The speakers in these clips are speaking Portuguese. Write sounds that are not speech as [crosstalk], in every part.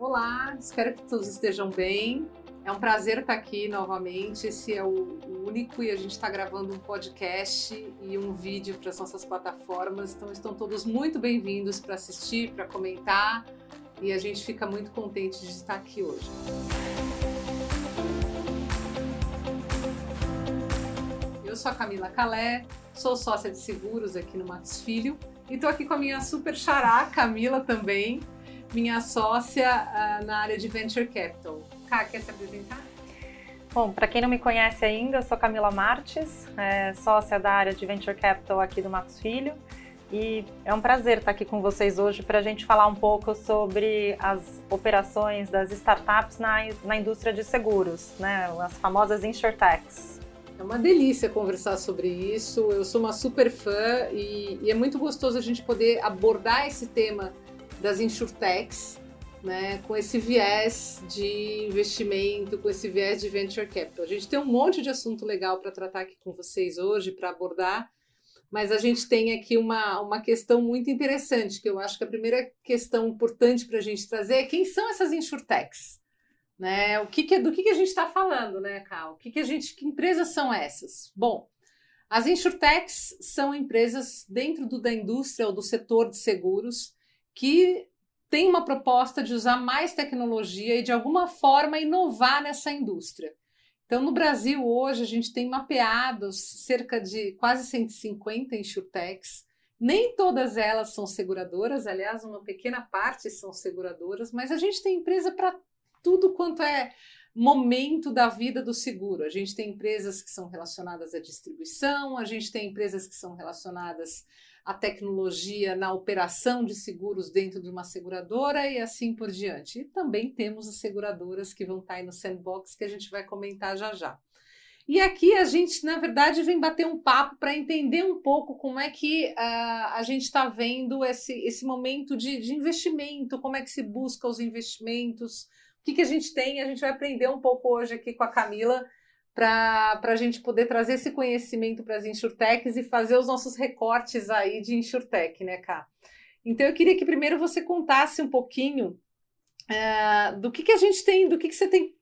Olá, espero que todos estejam bem. É um prazer estar aqui novamente. Esse é o único e a gente está gravando um podcast e um vídeo para as nossas plataformas. Então, estão todos muito bem-vindos para assistir, para comentar e a gente fica muito contente de estar aqui hoje. Eu sou a Camila Calé, sou sócia de seguros aqui no Matos Filho e estou aqui com a minha super xará, Camila também minha sócia uh, na área de Venture Capital. Cá, quer se apresentar? Bom, para quem não me conhece ainda, eu sou Camila Marques, é, sócia da área de Venture Capital aqui do Matos Filho. E é um prazer estar aqui com vocês hoje para a gente falar um pouco sobre as operações das startups na, na indústria de seguros, né? as famosas insurtechs. É uma delícia conversar sobre isso. Eu sou uma super fã e, e é muito gostoso a gente poder abordar esse tema das insurtechs, né, com esse viés de investimento, com esse viés de venture capital. A gente tem um monte de assunto legal para tratar aqui com vocês hoje, para abordar, mas a gente tem aqui uma, uma questão muito interessante, que eu acho que a primeira questão importante para a gente trazer é quem são essas insurtechs? Né? O que, que do que, que a gente está falando, né, Cal? O que, que a gente, que empresas são essas? Bom, as insurtechs são empresas dentro do, da indústria ou do setor de seguros que tem uma proposta de usar mais tecnologia e de alguma forma inovar nessa indústria. Então, no Brasil, hoje, a gente tem mapeados cerca de quase 150 insurtechs. Nem todas elas são seguradoras, aliás, uma pequena parte são seguradoras, mas a gente tem empresa para tudo quanto é momento da vida do seguro. A gente tem empresas que são relacionadas à distribuição, a gente tem empresas que são relacionadas a tecnologia na operação de seguros dentro de uma seguradora e assim por diante. E também temos as seguradoras que vão estar aí no sandbox que a gente vai comentar já já. E aqui a gente, na verdade, vem bater um papo para entender um pouco como é que uh, a gente está vendo esse, esse momento de, de, investimento, como é que se busca os investimentos, o que, que a gente tem. A gente vai aprender um pouco hoje aqui com a Camila para a gente poder trazer esse conhecimento para as insurtechs e fazer os nossos recortes aí de insurtech, né, Cá? Então eu queria que primeiro você contasse um pouquinho é, do que, que a gente tem, do que, que você tem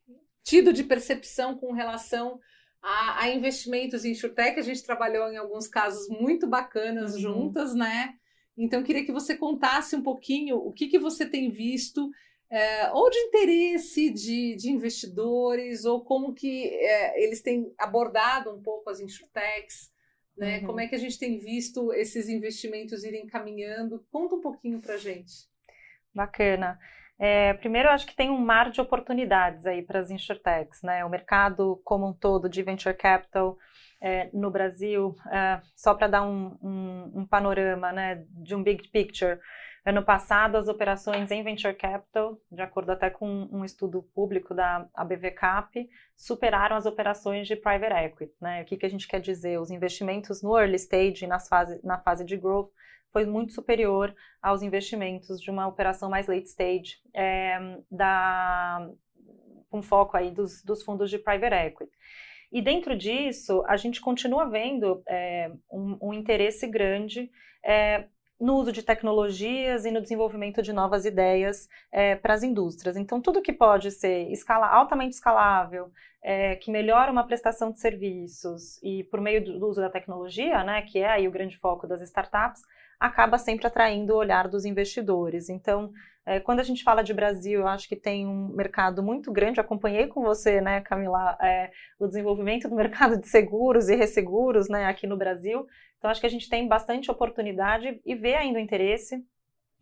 tido de percepção com relação a, a investimentos em insurtech. A gente trabalhou em alguns casos muito bacanas uhum. juntas, né? Então eu queria que você contasse um pouquinho o que, que você tem visto é, ou de interesse de, de, investidores, ou como que é, eles têm abordado um pouco as insurtechs, né? Uhum. Como é que a gente tem visto esses investimentos irem caminhando? Conta um pouquinho para gente. Bacana. É, primeiro, eu acho que tem um mar de oportunidades aí para as insurtechs, né? O mercado como um todo de venture capital é, no Brasil, é, só para dar um, um, um, panorama, né, de um big picture. Ano passado, as operações em venture capital, de acordo até com um estudo público da ABVCAP, superaram as operações de private equity. Né? O que, que a gente quer dizer? Os investimentos no early stage, nas fase, na fase de growth, foi muito superior aos investimentos de uma operação mais late stage, é, da, com foco aí dos, dos fundos de private equity. E dentro disso, a gente continua vendo é, um, um, interesse grande é, no uso de tecnologias e no desenvolvimento de novas ideias é, para as indústrias. Então, tudo que pode ser escala, altamente escalável, é, que melhora uma prestação de serviços e por meio do, do uso da tecnologia, né, que é aí o grande foco das startups, acaba sempre atraindo o olhar dos investidores. Então, é, quando a gente fala de Brasil, eu acho que tem um mercado muito grande. Eu acompanhei com você, né, Camila, é, o desenvolvimento do mercado de seguros e resseguros né, aqui no Brasil. Então, acho que a gente tem bastante oportunidade e vê ainda o interesse.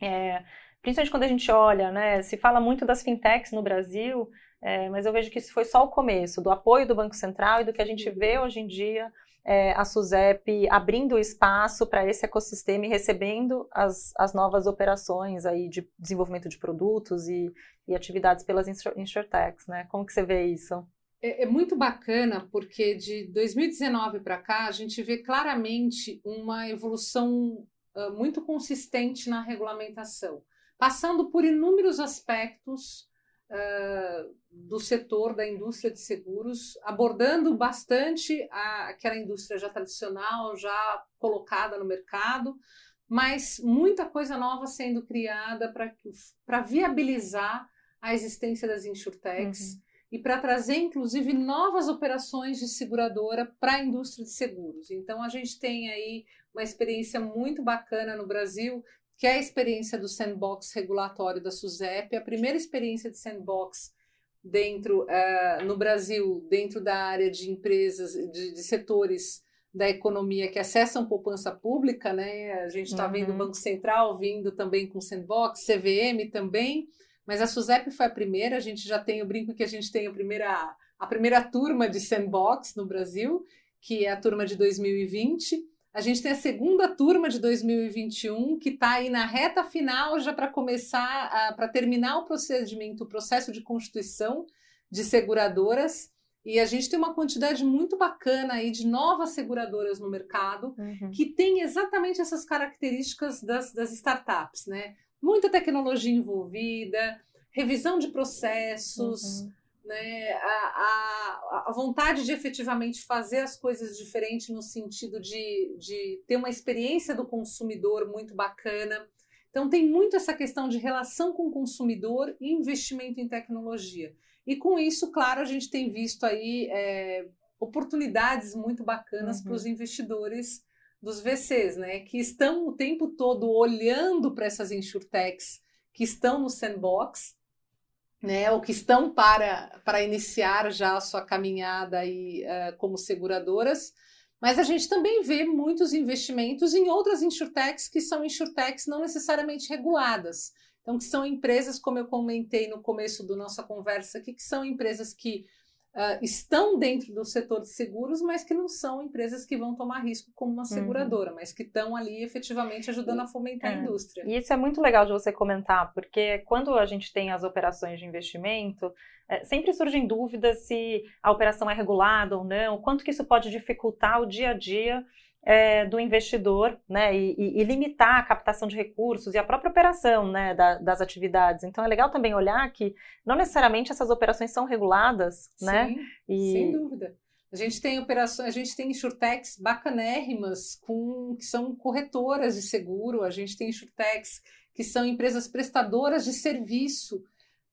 É, principalmente quando a gente olha, né, se fala muito das fintechs no Brasil, é, mas eu vejo que isso foi só o começo, do apoio do Banco Central e do que a gente vê hoje em dia é, a SUSEP abrindo espaço para esse ecossistema e recebendo as, as novas operações aí de desenvolvimento de produtos e, e atividades pelas insurtechs, né? Como que você vê isso? É, é muito bacana porque de 2019 para cá a gente vê claramente uma evolução uh, muito consistente na regulamentação, passando por inúmeros aspectos uh, do setor da indústria de seguros, abordando bastante a, aquela indústria já tradicional, já colocada no mercado, mas muita coisa nova sendo criada para viabilizar a existência das insurtechs uhum. e para trazer, inclusive, novas operações de seguradora para a indústria de seguros. Então, a gente tem aí uma experiência muito bacana no Brasil, que é a experiência do sandbox regulatório da SUSEP, a primeira experiência de sandbox dentro uh, no Brasil, dentro da área de empresas, de, de, setores da economia que acessam poupança pública, né? A gente está uhum. vendo o Banco Central vindo também com sandbox, CVM também, mas a SUSEP foi a primeira, a gente já tem o brinco que a gente tem a primeira, a primeira turma de sandbox no Brasil, que é a turma de 2020. A gente tem a segunda turma de 2021, que está aí na reta final, já para começar, para terminar o procedimento, o processo de constituição de seguradoras. E a gente tem uma quantidade muito bacana aí de novas seguradoras no mercado uhum. que tem exatamente essas características das, das startups, né? Muita tecnologia envolvida, revisão de processos, uhum né, a, a, a, vontade de efetivamente fazer as coisas diferentes no sentido de, de ter uma experiência do consumidor muito bacana. Então, tem muito essa questão de relação com o consumidor e investimento em tecnologia. E com isso, claro, a gente tem visto aí é, oportunidades muito bacanas uhum. para os investidores dos VCs, né, que estão o tempo todo olhando para essas insurtechs que estão no sandbox né, ou que estão para, para iniciar já a sua caminhada aí, uh, como seguradoras, mas a gente também vê muitos investimentos em outras insurtechs que são insurtechs não necessariamente reguladas. Então, que são empresas, como eu comentei no começo da nossa conversa aqui, que são empresas que uh, estão dentro do setor de seguros, mas que não são empresas que vão tomar risco como uma uhum. seguradora, uhum. mas que estão ali efetivamente ajudando a fomentar é. a indústria. E isso é muito legal de você comentar, porque quando a gente tem as operações de investimento, é, sempre surgem dúvidas se a operação é regulada ou não, quanto que isso pode dificultar o dia a dia é, do investidor, né, e, e, limitar a captação de recursos e a própria operação, né, da, das atividades. Então é legal também olhar que não necessariamente essas operações são reguladas, né? Sim, e... sem dúvida. A gente tem operações, a gente tem insurtechs bacanérrimas com que são corretoras de seguro, a gente tem insurtechs que são empresas prestadoras de serviço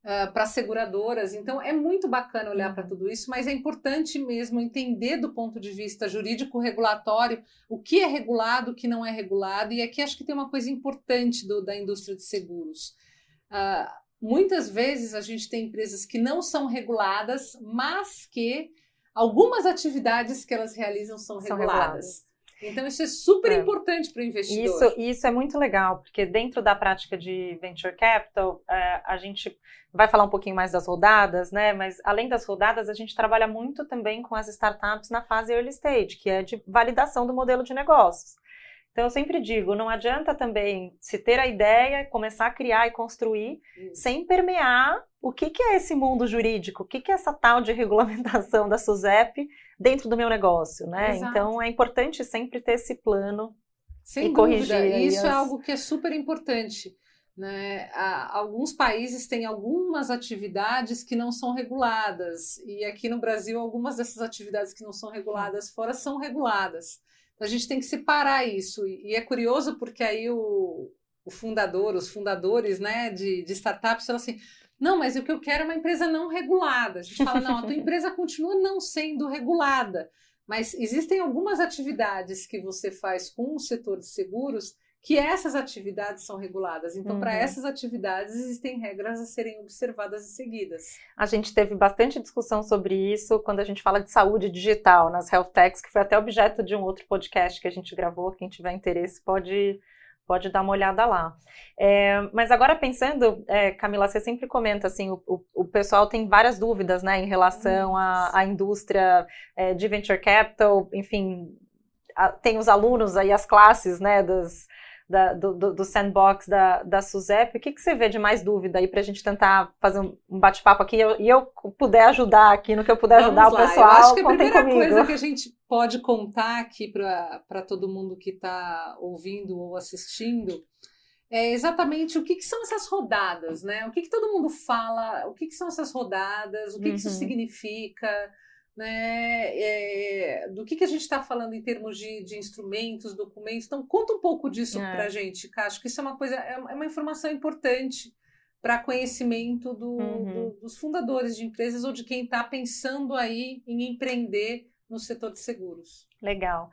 uh, para seguradoras. Então, é muito bacana olhar para tudo isso, mas é importante mesmo entender do ponto de vista jurídico-regulatório o que é regulado, o que não é regulado. E aqui acho que tem uma coisa importante do, da indústria de seguros. Uh, muitas vezes a gente tem empresas que não são reguladas, mas que algumas atividades que elas realizam são, são reguladas. reguladas. Então, isso é super é. importante para o investidor. Isso, isso é muito legal, porque dentro da prática de venture capital, é, a gente vai falar um pouquinho mais das rodadas, né? Mas além das rodadas, a gente trabalha muito também com as startups na fase early stage, que é de validação do modelo de negócios. Então, eu sempre digo, não adianta também se ter a ideia, começar a criar e construir, Isso. sem permear o que, que é esse mundo jurídico, o que, que é essa tal de regulamentação da SUSEP dentro do meu negócio, né? Exato. Então, é importante sempre ter esse plano sem e dúvida. corrigir. Isso é as... é algo que é super importante. Né? Alguns países têm algumas atividades que não são reguladas, e aqui no Brasil, algumas dessas atividades que não são reguladas fora são reguladas. Então, a gente tem que separar isso. E é curioso porque aí o, o fundador, os fundadores né, de, de startups falam assim: não, mas o que eu quero é uma empresa não regulada. A gente fala: não, a tua [laughs] empresa continua não sendo regulada. Mas existem algumas atividades que você faz com o setor de seguros que essas atividades são reguladas. Então, uhum. para essas atividades, existem regras a serem observadas e seguidas. A gente teve bastante discussão sobre isso quando a gente fala de saúde digital nas health techs, que foi até objeto de um outro podcast que a gente gravou. Quem tiver interesse pode pode dar uma olhada lá. É, mas agora pensando, é, Camila, você sempre comenta assim, o, o, o, pessoal tem várias dúvidas, né, em relação à, à indústria é, de venture capital, enfim, a, tem os alunos aí, as classes, né, das, da, do, do, sandbox da, da SUSEP, o que, que você vê de mais dúvida aí para a gente tentar fazer um bate-papo aqui e eu, e eu, puder ajudar aqui no que eu puder Vamos ajudar lá. o pessoal? Eu acho que a primeira comigo. coisa que a gente pode contar aqui para todo mundo que está ouvindo ou assistindo é exatamente o que, que, são essas rodadas, né? O que, que todo mundo fala, o que, que são essas rodadas, o que, uhum. isso significa né, é, do que, que a gente está falando em termos de, de, instrumentos, documentos. Então, conta um pouco disso é. para a gente, Acho que isso é uma coisa, é, é uma informação importante para conhecimento do, uhum. do, dos fundadores de empresas ou de quem está pensando aí em empreender no setor de seguros. Legal.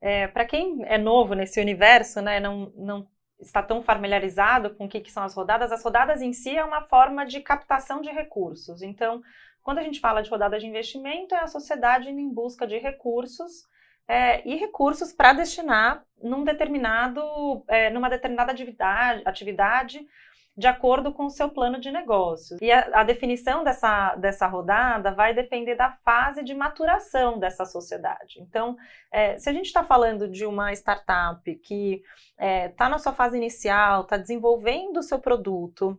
É, para quem é novo nesse universo, né, não, não está tão familiarizado com o que, que, são as rodadas, as rodadas em si é uma forma de captação de recursos. Então, quando a gente fala de rodada de investimento, é a sociedade indo em busca de recursos é, e recursos para destinar num determinado, é, numa determinada atividade, atividade de acordo com o seu plano de negócios. E a, a, definição dessa, dessa rodada vai depender da fase de maturação dessa sociedade. Então, é, se a gente está falando de uma startup que está é, tá na sua fase inicial, está desenvolvendo o seu produto,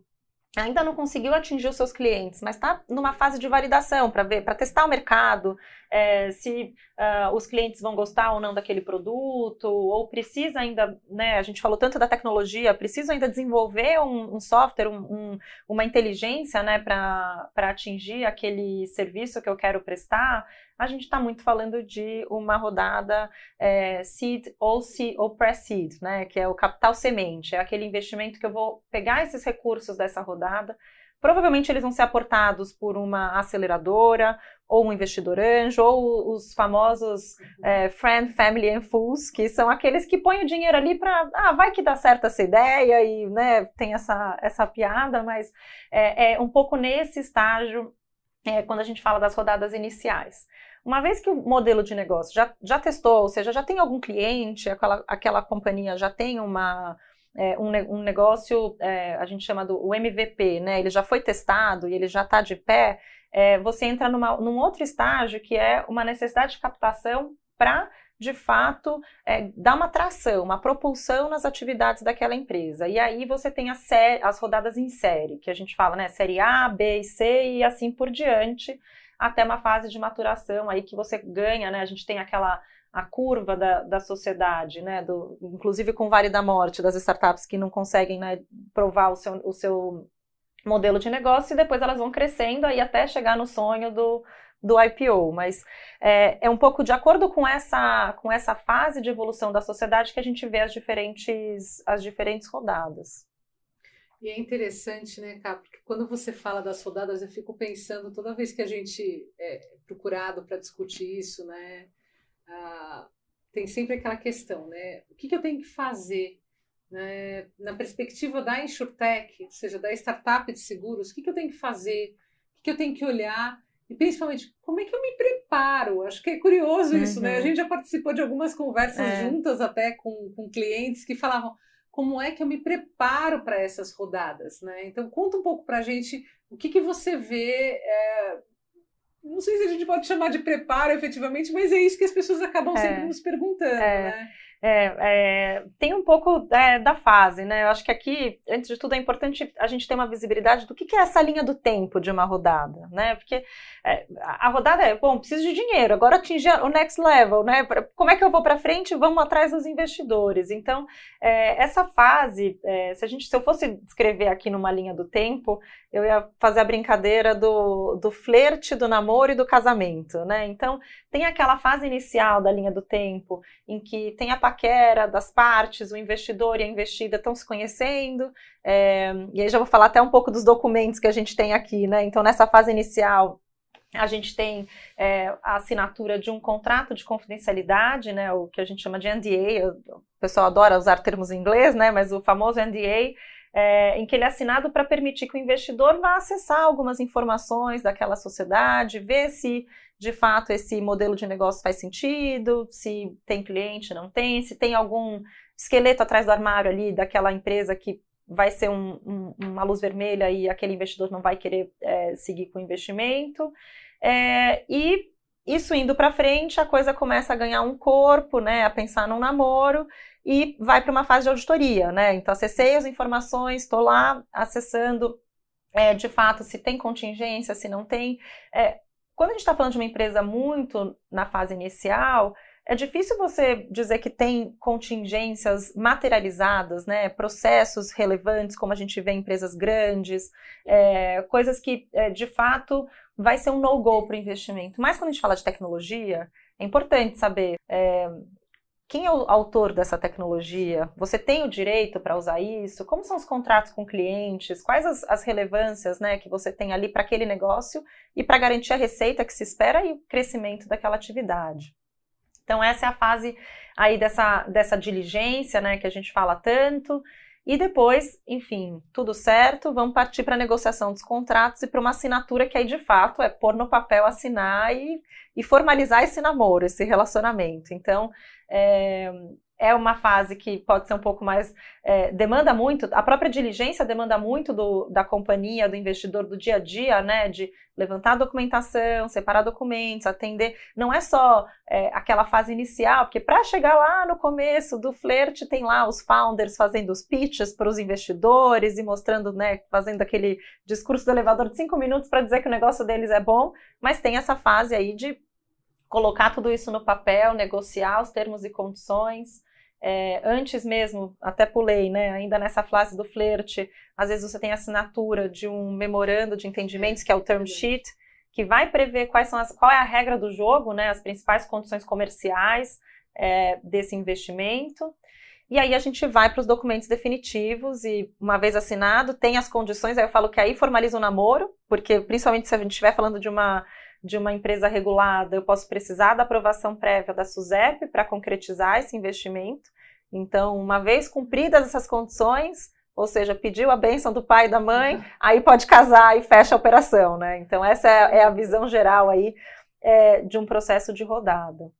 ainda não conseguiu atingir os seus clientes, mas está numa fase de validação para ver, para testar o mercado, é, se uh, os clientes vão gostar ou não daquele produto, ou precisa ainda, né? A gente falou tanto da tecnologia, precisa ainda desenvolver um, um software, um, um, uma inteligência, né, para atingir aquele serviço que eu quero prestar. A gente está muito falando de uma rodada é, seed ou, seed, ou pre-seed, né, que é o capital semente, é aquele investimento que eu vou pegar esses recursos dessa rodada Provavelmente eles vão ser aportados por uma aceleradora, ou um investidor anjo, ou os famosos uhum. é, friend, family and fools, que são aqueles que põem o dinheiro ali para, ah, vai que dá certo essa ideia e, né, tem essa, essa piada, mas é, é um pouco nesse estágio é, quando a gente fala das rodadas iniciais. Uma vez que o modelo de negócio já, já testou, ou seja, já tem algum cliente, aquela, aquela companhia já tem uma, é, um, um, negócio, é, a gente chama do MVP, né? Ele já foi testado e ele já está de pé. É, você entra numa, num outro estágio que é uma necessidade de captação para de fato é, dar uma tração, uma propulsão nas atividades daquela empresa. E aí você tem as rodadas em série, que a gente fala, né? Série A, B e C e assim por diante, até uma fase de maturação aí que você ganha, né? A gente tem aquela a curva da, da sociedade, né, do, inclusive com o Vale da Morte, das startups que não conseguem né, provar o seu, o seu modelo de negócio e depois elas vão crescendo aí até chegar no sonho do, do IPO, mas é, é, um pouco de acordo com essa, com essa fase de evolução da sociedade que a gente vê as diferentes, as diferentes rodadas. E é interessante, né, Cá, porque quando você fala das rodadas, eu fico pensando, toda vez que a gente é procurado para discutir isso, né, tem sempre aquela questão, né? O que, que eu tenho que fazer né? na perspectiva da InsurTech, ou seja, da startup de seguros, o que, que eu tenho que fazer, o que, que eu tenho que olhar e principalmente como é que eu me preparo? Acho que é curioso uhum. isso, né? A uhum. gente já participou de algumas conversas é. juntas até com, com clientes que falavam como é que eu me preparo para essas rodadas, né? Então conta um pouco para a gente o que, que você vê é, não sei se a gente pode chamar de preparo efetivamente, mas é isso que as pessoas acabam é, sempre nos perguntando, é, né? É, é, tem um pouco é, da fase, né? Eu acho que aqui, antes de tudo, é importante a gente ter uma visibilidade do que, que é essa linha do tempo de uma rodada, né? Porque é, a rodada é, bom, preciso de dinheiro, agora atingir o next level, né? Como é que eu vou para frente? Vamos atrás dos investidores. Então, é, essa fase, é, se a gente, se eu fosse descrever aqui numa linha do tempo, eu ia fazer a brincadeira do, do flerte, do namoro e do casamento, né? Então, tem aquela fase inicial da linha do tempo em que tem a paquera das partes, o investidor e a investida estão se conhecendo, é, e aí já vou falar até um pouco dos documentos que a gente tem aqui, né? Então, nessa fase inicial, a gente tem é, a assinatura de um contrato de confidencialidade, né, o que a gente chama de NDA, o pessoal adora usar termos em inglês, né, mas o famoso NDA, é, em que ele é assinado para permitir que o investidor vá acessar algumas informações daquela sociedade, ver se de fato esse modelo de negócio faz sentido, se tem cliente, não tem, se tem algum esqueleto atrás do armário ali daquela empresa que vai ser um, um, uma luz vermelha e aquele investidor não vai querer é, seguir com o investimento. É, e isso indo para frente, a coisa começa a ganhar um corpo, né, a pensar num namoro e vai para uma fase de auditoria, né? Então acessei as informações, estou lá acessando é, de fato se tem contingência, se não tem. É, quando a gente está falando de uma empresa muito na fase inicial, é difícil você dizer que tem contingências materializadas, né? Processos relevantes, como a gente vê em empresas grandes, é, coisas que é, de fato vai ser um no-go para o investimento. Mas quando a gente fala de tecnologia, é importante saber. É, quem é o autor dessa tecnologia? Você tem o direito para usar isso? Como são os contratos com clientes? Quais as, as relevâncias né, que você tem ali para aquele negócio e para garantir a receita que se espera e o crescimento daquela atividade? Então, essa é a fase aí dessa, dessa diligência né, que a gente fala tanto. E depois, enfim, tudo certo, vamos partir para a negociação dos contratos e para uma assinatura que aí de fato é pôr no papel, assinar e, e formalizar esse namoro, esse relacionamento. Então, é, é uma fase que pode ser um pouco mais. É, demanda muito, a própria diligência demanda muito do, da companhia, do investidor do dia a dia, né? De levantar a documentação, separar documentos, atender. Não é só é, aquela fase inicial, porque para chegar lá no começo do flerte, tem lá os founders fazendo os pitches para os investidores e mostrando, né? Fazendo aquele discurso do elevador de cinco minutos para dizer que o negócio deles é bom, mas tem essa fase aí de colocar tudo isso no papel, negociar os termos e condições. É, antes mesmo, até pulei, né? Ainda nessa fase do flerte, às vezes você tem assinatura de um memorando de entendimentos, que é o term sheet, que vai prever quais são as, qual é a regra do jogo, né? As principais condições comerciais é, desse investimento. E aí a gente vai para os documentos definitivos e, uma vez assinado, tem as condições. Aí eu falo que aí formaliza o namoro, porque principalmente se a gente estiver falando de uma de uma empresa regulada, eu posso precisar da aprovação prévia da SUSEP para concretizar esse investimento. Então, uma vez cumpridas essas condições, ou seja, pediu a bênção do pai e da mãe, aí pode casar e fecha a operação, né? Então, essa é, é a visão geral aí é, de um processo de rodada.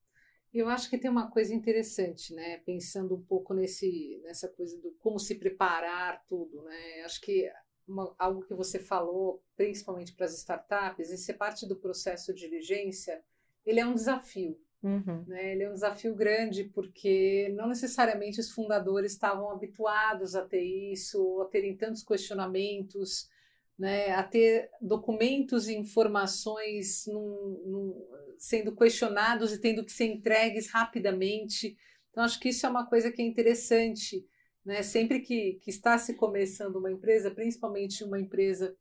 Eu acho que tem uma coisa interessante, né? Pensando um pouco nesse, nessa coisa do como se preparar tudo, né? Acho que uma, algo que você falou, principalmente para as startups, e ser parte do processo de diligência, ele é um desafio. Uhum. Né? Ele é um desafio grande porque não necessariamente os fundadores estavam habituados a ter isso, a terem tantos questionamentos, né? a ter documentos e informações num, num, sendo questionados e tendo que ser entregues rapidamente. Então, acho que isso é uma coisa que é interessante né? Sempre que, que está se começando uma empresa, principalmente uma empresa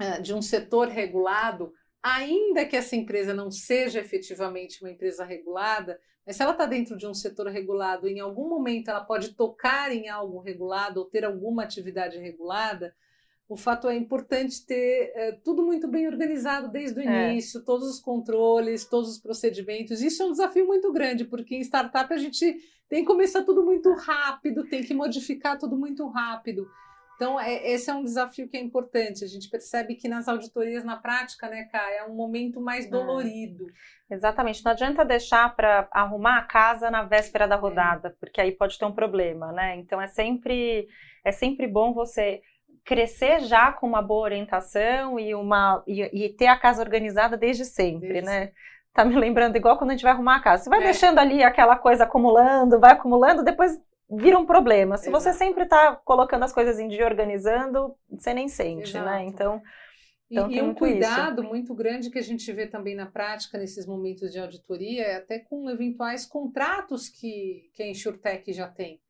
uh, de um setor regulado, ainda que essa empresa não seja efetivamente uma empresa regulada, mas se ela está dentro de um setor regulado, em algum momento ela pode tocar em algo regulado ou ter alguma atividade regulada, o fato é importante ter é, tudo muito bem organizado desde o é. início, todos os controles, todos os procedimentos. Isso é um desafio muito grande, porque em startup a gente tem que começar tudo muito rápido, tem que modificar tudo muito rápido. Então, é, esse é um desafio que é importante. A gente percebe que nas auditorias, na prática, né, Cá, é um momento mais é. dolorido. É. Exatamente. Não adianta deixar para arrumar a casa na véspera da rodada, é. porque aí pode ter um problema, né? Então, é sempre, é sempre bom você crescer já com uma boa orientação e uma e, e ter a casa organizada desde sempre, Isso. né? Tá me lembrando igual quando a gente vai arrumar a casa. Você vai é. deixando ali aquela coisa acumulando, vai acumulando, depois vira um problema. Se Exato. você sempre está colocando as coisas em dia, organizando, você nem sente, né? Exato. né? Então, então e, e um cuidado isso. muito grande que a gente vê também na prática nesses momentos de auditoria é até com eventuais contratos que, que a InsurTech já tem.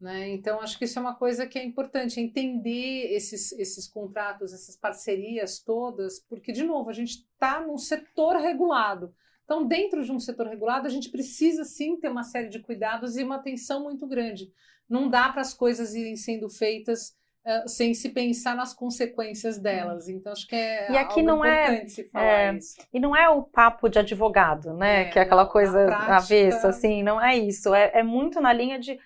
Né? Então, acho que isso é uma coisa que é importante, entender esses, esses contratos, essas parcerias todas, porque, de novo, a gente está num setor regulado. Então, dentro de um setor regulado, a gente precisa sim ter uma série de cuidados e uma atenção muito grande. Não dá para as coisas irem sendo feitas uh, sem se pensar nas consequências delas. Então, acho que é e aqui não é, é E não é o papo de advogado, né? É, que é aquela coisa prática... avessa, assim, não é isso. É, é muito na linha de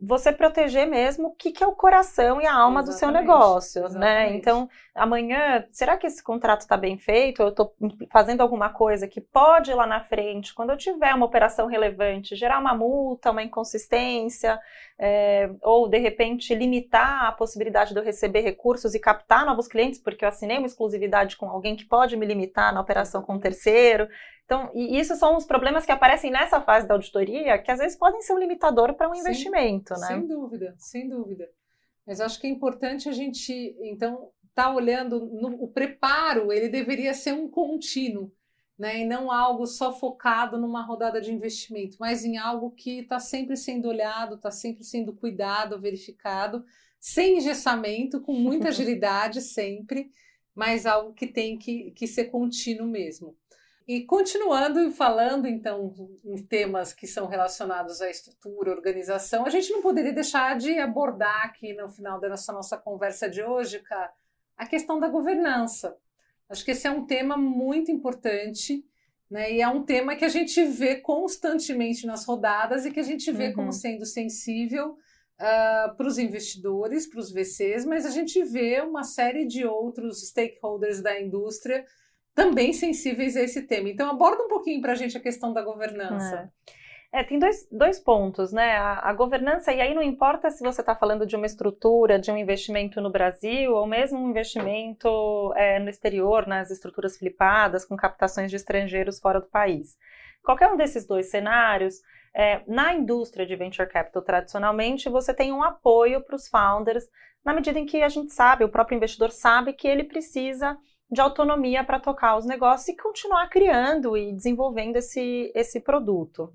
você proteger mesmo o que, que é o coração e a alma exatamente, do seu negócio, né? exatamente. né? Então, amanhã, será que esse contrato está bem feito? Eu estou fazendo alguma coisa que pode lá na frente, quando eu tiver uma operação relevante, gerar uma multa, uma inconsistência, é, ou de repente limitar a possibilidade de eu receber recursos e captar novos clientes, porque eu assinei uma exclusividade com alguém que pode me limitar na operação com um terceiro. Então, e isso são os problemas que aparecem nessa fase da auditoria, que às vezes podem ser um limitador para um Sim, investimento, né? Sem dúvida, sem dúvida. Mas acho que é importante a gente, então, estar tá olhando no o preparo, ele deveria ser um contínuo, né? E não algo só focado numa rodada de investimento, mas em algo que está sempre sendo olhado, está sempre sendo cuidado, verificado, sem engessamento, com muita [laughs] agilidade sempre, mas algo que tem que, que ser contínuo mesmo. E continuando falando então em temas que são relacionados à estrutura, organização, a gente não poderia deixar de abordar aqui no final dessa nossa conversa de hoje, cara, a questão da governança. Acho que esse é um tema muito importante, né? E é um tema que a gente vê constantemente nas rodadas e que a gente vê uhum. como sendo sensível uh, para os investidores, para os VCs, mas a gente vê uma série de outros stakeholders da indústria também sensíveis a esse tema. Então, aborda um pouquinho para a gente a questão da governança. É. É, tem dois, dois pontos, né? A, a governança, e aí não importa se você está falando de uma estrutura, de um investimento no Brasil, ou mesmo um investimento é, no exterior, nas estruturas flipadas, com captações de estrangeiros fora do país. Qualquer um desses dois cenários, é, na indústria de venture capital, tradicionalmente, você tem um apoio para os founders, na medida em que a gente sabe, o próprio investidor sabe que ele precisa de autonomia para tocar os negócios e continuar criando e desenvolvendo esse, esse produto.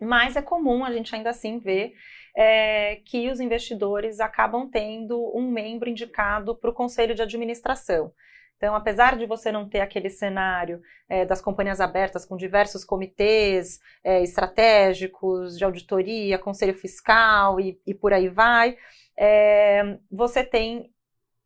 Mas é comum a gente ainda assim ver é, que os investidores acabam tendo um membro indicado para o conselho de administração. Então, apesar de você não ter aquele cenário é, das companhias abertas com diversos comitês é, estratégicos, de auditoria, conselho fiscal e, e por aí vai, é, você tem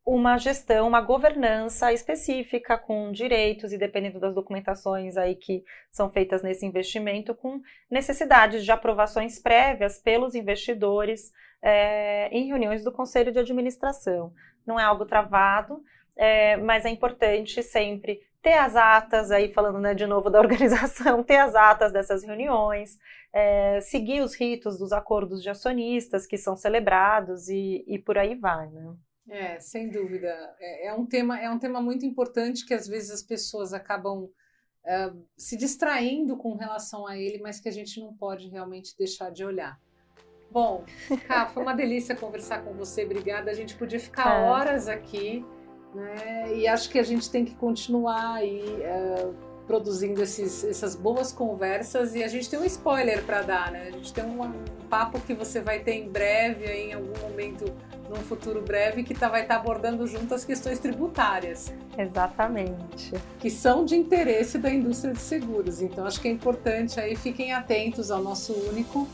uma gestão, uma governança específica com direitos e dependendo das documentações aí que são feitas nesse investimento, com necessidades de aprovações prévias pelos investidores é, em reuniões do conselho de administração. Não é algo travado, é, mas é importante sempre ter as atas, aí falando né, de novo da [laughs] organização, ter as atas dessas reuniões, é, seguir os ritos dos acordos de acionistas que são celebrados e, e por aí vai. Né? É, sem dúvida. É, é, um tema, é um tema muito importante que às vezes as pessoas acabam é, se distraindo com relação a ele, mas que a gente não pode realmente deixar de olhar. Bom, [laughs] Cá, foi uma delícia conversar com você, obrigada. A gente podia ficar é. horas aqui. Né? E acho que a gente tem que continuar aí uh, produzindo esses, essas boas conversas. E a gente tem um spoiler para dar, né? A gente tem um, um, papo que você vai ter em breve, aí, em algum momento, num futuro breve, que tá, vai estar tá abordando junto as questões tributárias. Exatamente. Que são de interesse da indústria de seguros. Então acho que é importante aí, fiquem atentos ao nosso único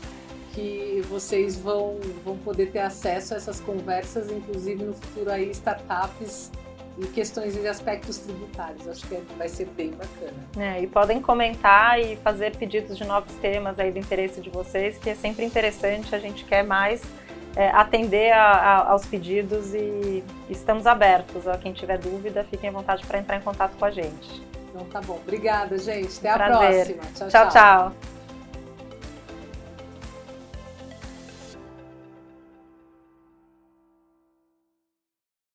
que vocês vão, vão poder ter acesso a essas conversas, inclusive no futuro aí startups e questões e aspectos tributários. Acho que vai ser bem bacana. É, e podem comentar e fazer pedidos de novos temas aí do interesse de vocês, que é sempre interessante, a gente quer mais é, atender a, a, aos pedidos e estamos abertos. A quem tiver dúvida, fiquem à vontade para entrar em contato com a gente. Então tá bom. Obrigada, gente. Até a próxima. tchau. tchau. tchau.